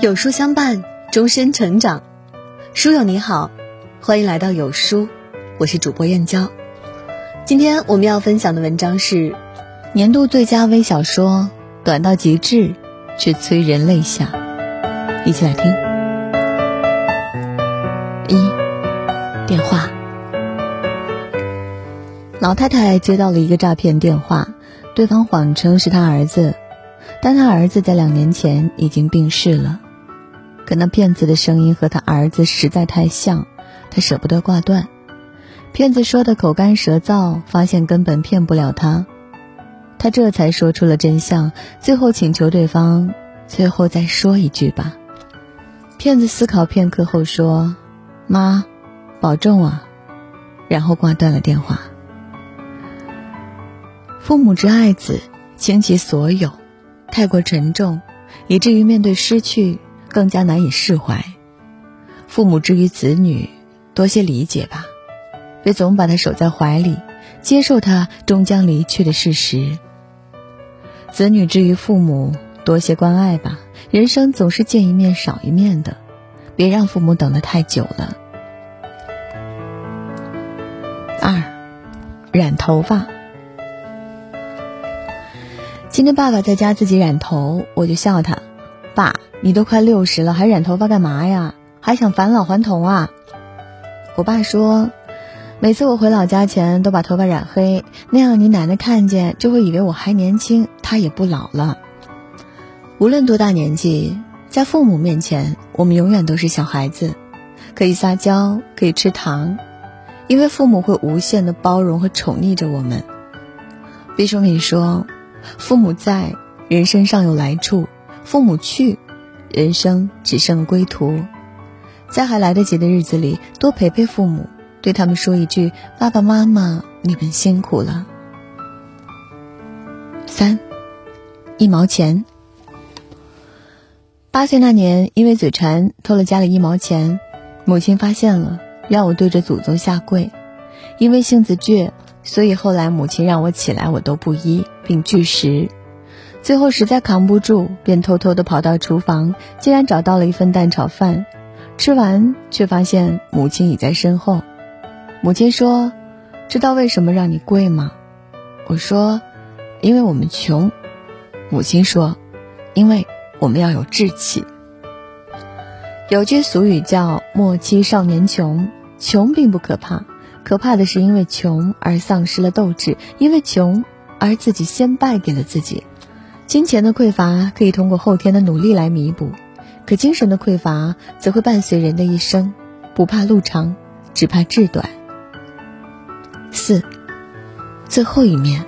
有书相伴，终身成长。书友你好，欢迎来到有书，我是主播燕娇。今天我们要分享的文章是年度最佳微小说，短到极致，却催人泪下。一起来听。一电话，老太太接到了一个诈骗电话，对方谎称是她儿子，但她儿子在两年前已经病逝了。可那骗子的声音和他儿子实在太像，他舍不得挂断。骗子说的口干舌燥，发现根本骗不了他，他这才说出了真相，最后请求对方最后再说一句吧。骗子思考片刻后说：“妈，保重啊。”然后挂断了电话。父母之爱子，倾其所有，太过沉重，以至于面对失去。更加难以释怀。父母之于子女，多些理解吧，别总把他守在怀里，接受他终将离去的事实。子女之于父母，多些关爱吧。人生总是见一面少一面的，别让父母等得太久了。二，染头发。今天爸爸在家自己染头，我就笑他。爸，你都快六十了，还染头发干嘛呀？还想返老还童啊？我爸说，每次我回老家前都把头发染黑，那样你奶奶看见就会以为我还年轻，她也不老了。无论多大年纪，在父母面前，我们永远都是小孩子，可以撒娇，可以吃糖，因为父母会无限的包容和宠溺着我们。毕淑敏说，父母在，人生尚有来处。父母去，人生只剩归途。在还来得及的日子里，多陪陪父母，对他们说一句：“爸爸妈妈，你们辛苦了。”三，一毛钱。八岁那年，因为嘴馋偷了家里一毛钱，母亲发现了，让我对着祖宗下跪。因为性子倔，所以后来母亲让我起来，我都不依，并拒食。最后实在扛不住，便偷偷的跑到厨房，竟然找到了一份蛋炒饭。吃完，却发现母亲已在身后。母亲说：“知道为什么让你跪吗？”我说：“因为我们穷。”母亲说：“因为我们要有志气。”有句俗语叫“莫欺少年穷”，穷并不可怕，可怕的是因为穷而丧失了斗志，因为穷而自己先败给了自己。金钱的匮乏可以通过后天的努力来弥补，可精神的匮乏则会伴随人的一生。不怕路长，只怕志短。四，最后一面。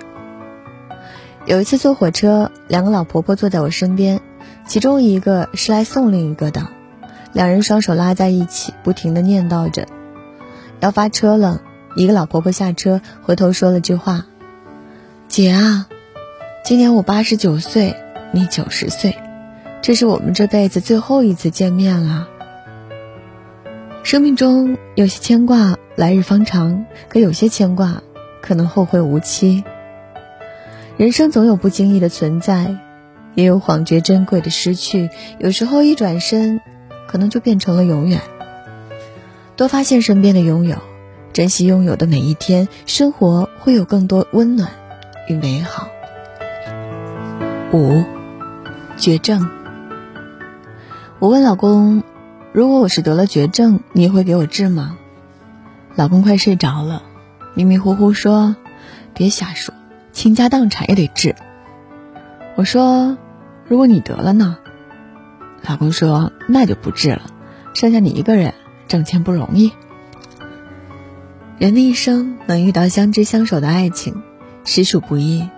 有一次坐火车，两个老婆婆坐在我身边，其中一个是来送另一个的，两人双手拉在一起，不停的念叨着。要发车了，一个老婆婆下车，回头说了句话：“姐啊。”今年我八十九岁，你九十岁，这是我们这辈子最后一次见面了。生命中有些牵挂来日方长，可有些牵挂可能后会无期。人生总有不经意的存在，也有恍觉珍贵的失去。有时候一转身，可能就变成了永远。多发现身边的拥有，珍惜拥有的每一天，生活会有更多温暖与美好。五，绝症。我问老公：“如果我是得了绝症，你会给我治吗？”老公快睡着了，迷迷糊糊说：“别瞎说，倾家荡产也得治。”我说：“如果你得了呢？”老公说：“那就不治了，剩下你一个人挣钱不容易。”人的一生能遇到相知相守的爱情，实属不易。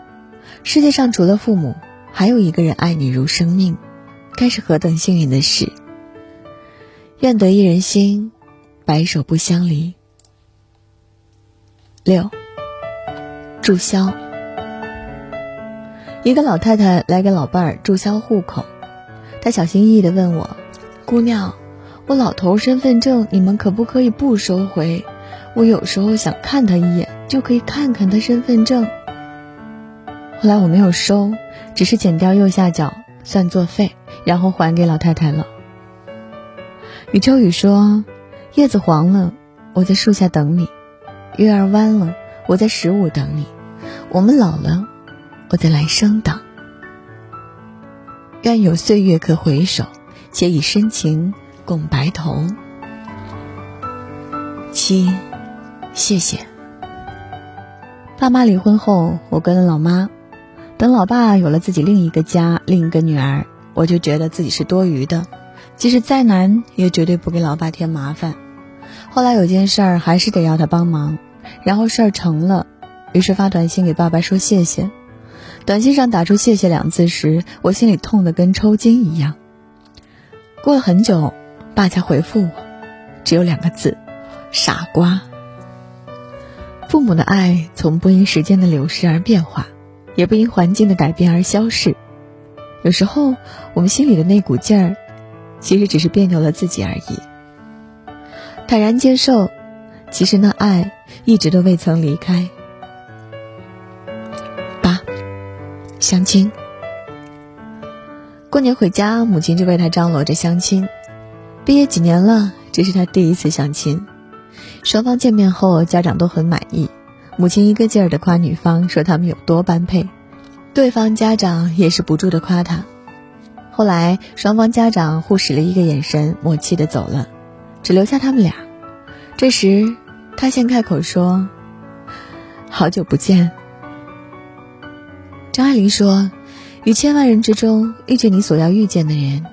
世界上除了父母，还有一个人爱你如生命，该是何等幸运的事！愿得一人心，白首不相离。六，注销。一个老太太来给老伴儿注销户口，她小心翼翼的问我：“姑娘，我老头身份证你们可不可以不收回？我有时候想看他一眼，就可以看看他身份证。”后来我没有收。只是剪掉右下角算作废，然后还给老太太了。余秋雨说：“叶子黄了，我在树下等你；月儿弯了，我在十五等你；我们老了，我在来生等。愿有岁月可回首，且以深情共白头。”七，谢谢。爸妈离婚后，我跟了老妈。等老爸有了自己另一个家，另一个女儿，我就觉得自己是多余的，即使再难，也绝对不给老爸添麻烦。后来有件事儿，还是得要他帮忙，然后事儿成了，于是发短信给爸爸说谢谢。短信上打出“谢谢”两字时，我心里痛得跟抽筋一样。过了很久，爸才回复我，只有两个字。傻瓜。父母的爱从不因时间的流逝而变化，也不因环境的改变而消逝。有时候，我们心里的那股劲儿，其实只是别扭了自己而已。坦然接受，其实那爱一直都未曾离开。八，相亲。过年回家，母亲就为他张罗着相亲。毕业几年了，这是他第一次相亲。双方见面后，家长都很满意。母亲一个劲儿的夸女方，说他们有多般配；对方家长也是不住的夸他。后来，双方家长互使了一个眼神，默契的走了，只留下他们俩。这时，他先开口说：“好久不见。”张爱玲说：“于千万人之中遇见你所要遇见的人，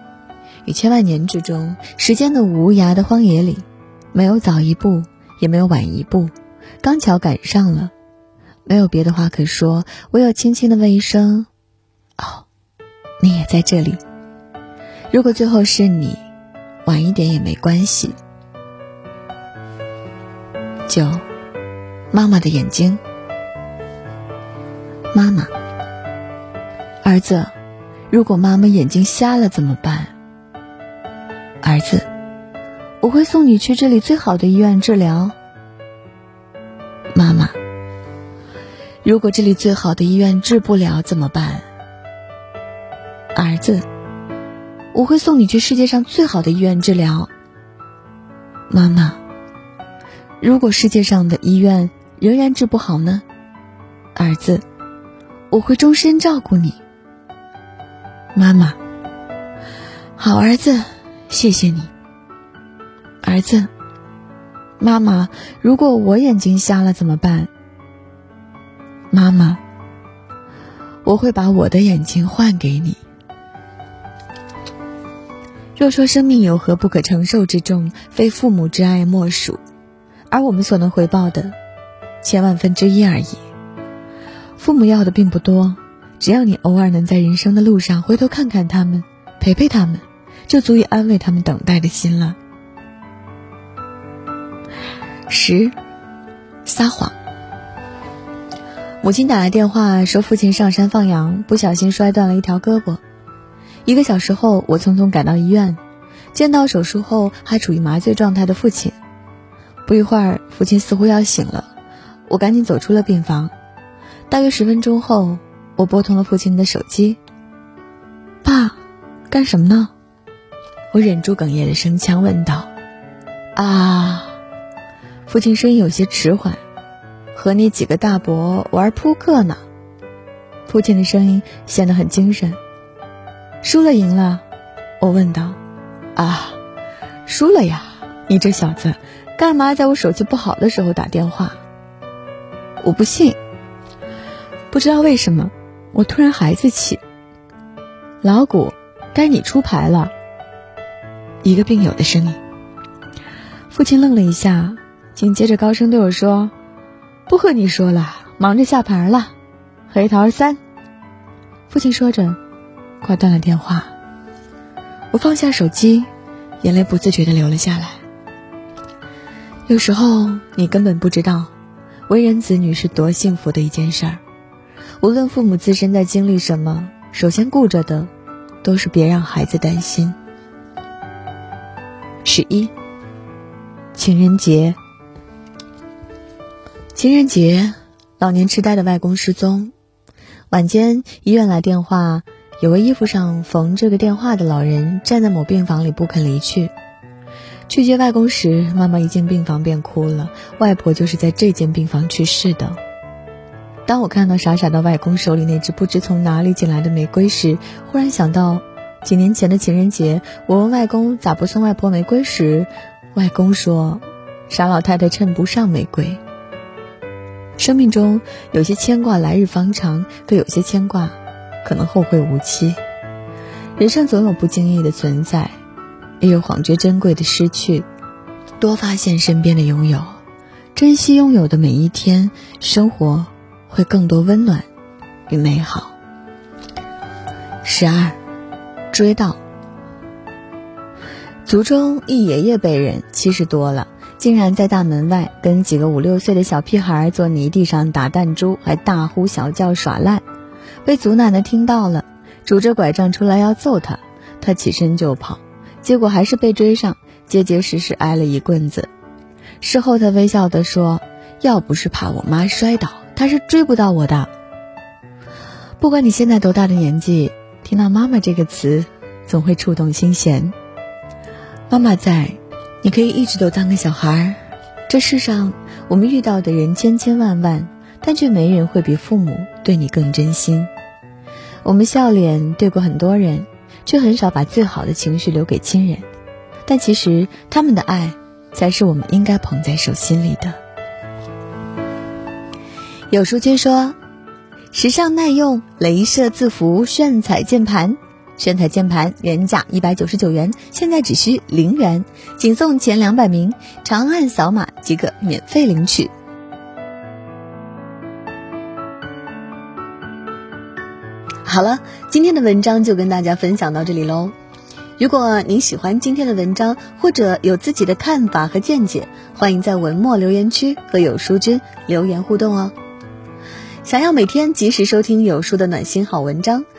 于千万年之中，时间的无涯的荒野里，没有早一步。”也没有晚一步，刚巧赶上了，没有别的话可说，唯有轻轻的问一声：“哦，你也在这里。”如果最后是你，晚一点也没关系。九，妈妈的眼睛。妈妈，儿子，如果妈妈眼睛瞎了怎么办？儿子。我会送你去这里最好的医院治疗，如果这里最好的医院治不了怎么办？儿子，我会送你去世界上最好的医院治疗，妈妈。如果世界上的医院仍然治不好呢？儿子，我会终身照顾你，妈妈。好儿子，谢谢你。儿子，妈妈，如果我眼睛瞎了怎么办？妈妈，我会把我的眼睛换给你。若说生命有何不可承受之重，非父母之爱莫属，而我们所能回报的，千万分之一而已。父母要的并不多，只要你偶尔能在人生的路上回头看看他们，陪陪他们，就足以安慰他们等待的心了。十，撒谎。母亲打来电话说，父亲上山放羊，不小心摔断了一条胳膊。一个小时后，我匆匆赶到医院，见到手术后还处于麻醉状态的父亲。不一会儿，父亲似乎要醒了，我赶紧走出了病房。大约十分钟后，我拨通了父亲的手机。爸，干什么呢？我忍住哽咽的声腔问道。啊。父亲声音有些迟缓，和你几个大伯玩扑克呢。父亲的声音显得很精神。输了赢了，我问道。啊，输了呀！你这小子，干嘛在我手气不好的时候打电话？我不信。不知道为什么，我突然孩子气。老谷，该你出牌了。一个病友的声音。父亲愣了一下。紧接着高声对我说：“不和你说了，忙着下盘了。”黑桃三。父亲说着，挂断了电话。我放下手机，眼泪不自觉的流了下来。有时候你根本不知道，为人子女是多幸福的一件事儿。无论父母自身在经历什么，首先顾着的，都是别让孩子担心。十一，情人节。情人节，老年痴呆的外公失踪。晚间，医院来电话，有个衣服上缝这个电话的老人站在某病房里不肯离去。去接外公时，妈妈一进病房便哭了。外婆就是在这间病房去世的。当我看到傻傻的外公手里那只不知从哪里捡来的玫瑰时，忽然想到几年前的情人节，我问外公咋不送外婆玫瑰时，外公说：“傻老太太称不上玫瑰。”生命中有些牵挂来日方长，可有些牵挂可能后会无期。人生总有不经意的存在。也有恍觉珍贵的失去，多发现身边的拥有，珍惜拥有的每一天，生活会更多温暖与美好。十二，追悼。族中一爷爷辈人七十多了，竟然在大门外跟几个五六岁的小屁孩坐泥地上打弹珠，还大呼小叫耍赖，被祖奶奶听到了，拄着拐杖出来要揍他，他起身就跑。结果还是被追上，结结实实挨了一棍子。事后他微笑地说：“要不是怕我妈摔倒，他是追不到我的。”不管你现在多大的年纪，听到“妈妈”这个词，总会触动心弦。妈妈在，你可以一直都当个小孩儿。这世上我们遇到的人千千万万，但却没人会比父母对你更真心。我们笑脸对过很多人。却很少把最好的情绪留给亲人，但其实他们的爱才是我们应该捧在手心里的。有书君说，时尚耐用镭射字符炫彩键盘，炫彩键盘原价一百九十九元，现在只需零元，仅送前两百名，长按扫码即可免费领取。好了，今天的文章就跟大家分享到这里喽。如果您喜欢今天的文章，或者有自己的看法和见解，欢迎在文末留言区和有书君留言互动哦。想要每天及时收听有书的暖心好文章，